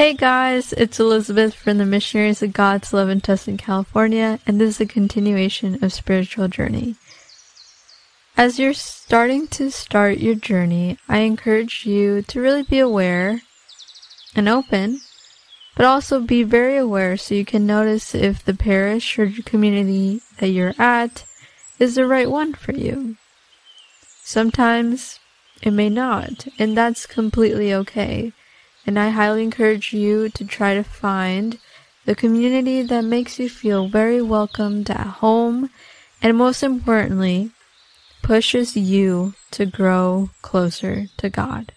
Hey guys, it's Elizabeth from the Missionaries of God's Love in Tustin, California, and this is a continuation of Spiritual Journey. As you're starting to start your journey, I encourage you to really be aware and open, but also be very aware so you can notice if the parish or community that you're at is the right one for you. Sometimes it may not, and that's completely okay. And I highly encourage you to try to find the community that makes you feel very welcomed at home and most importantly, pushes you to grow closer to God.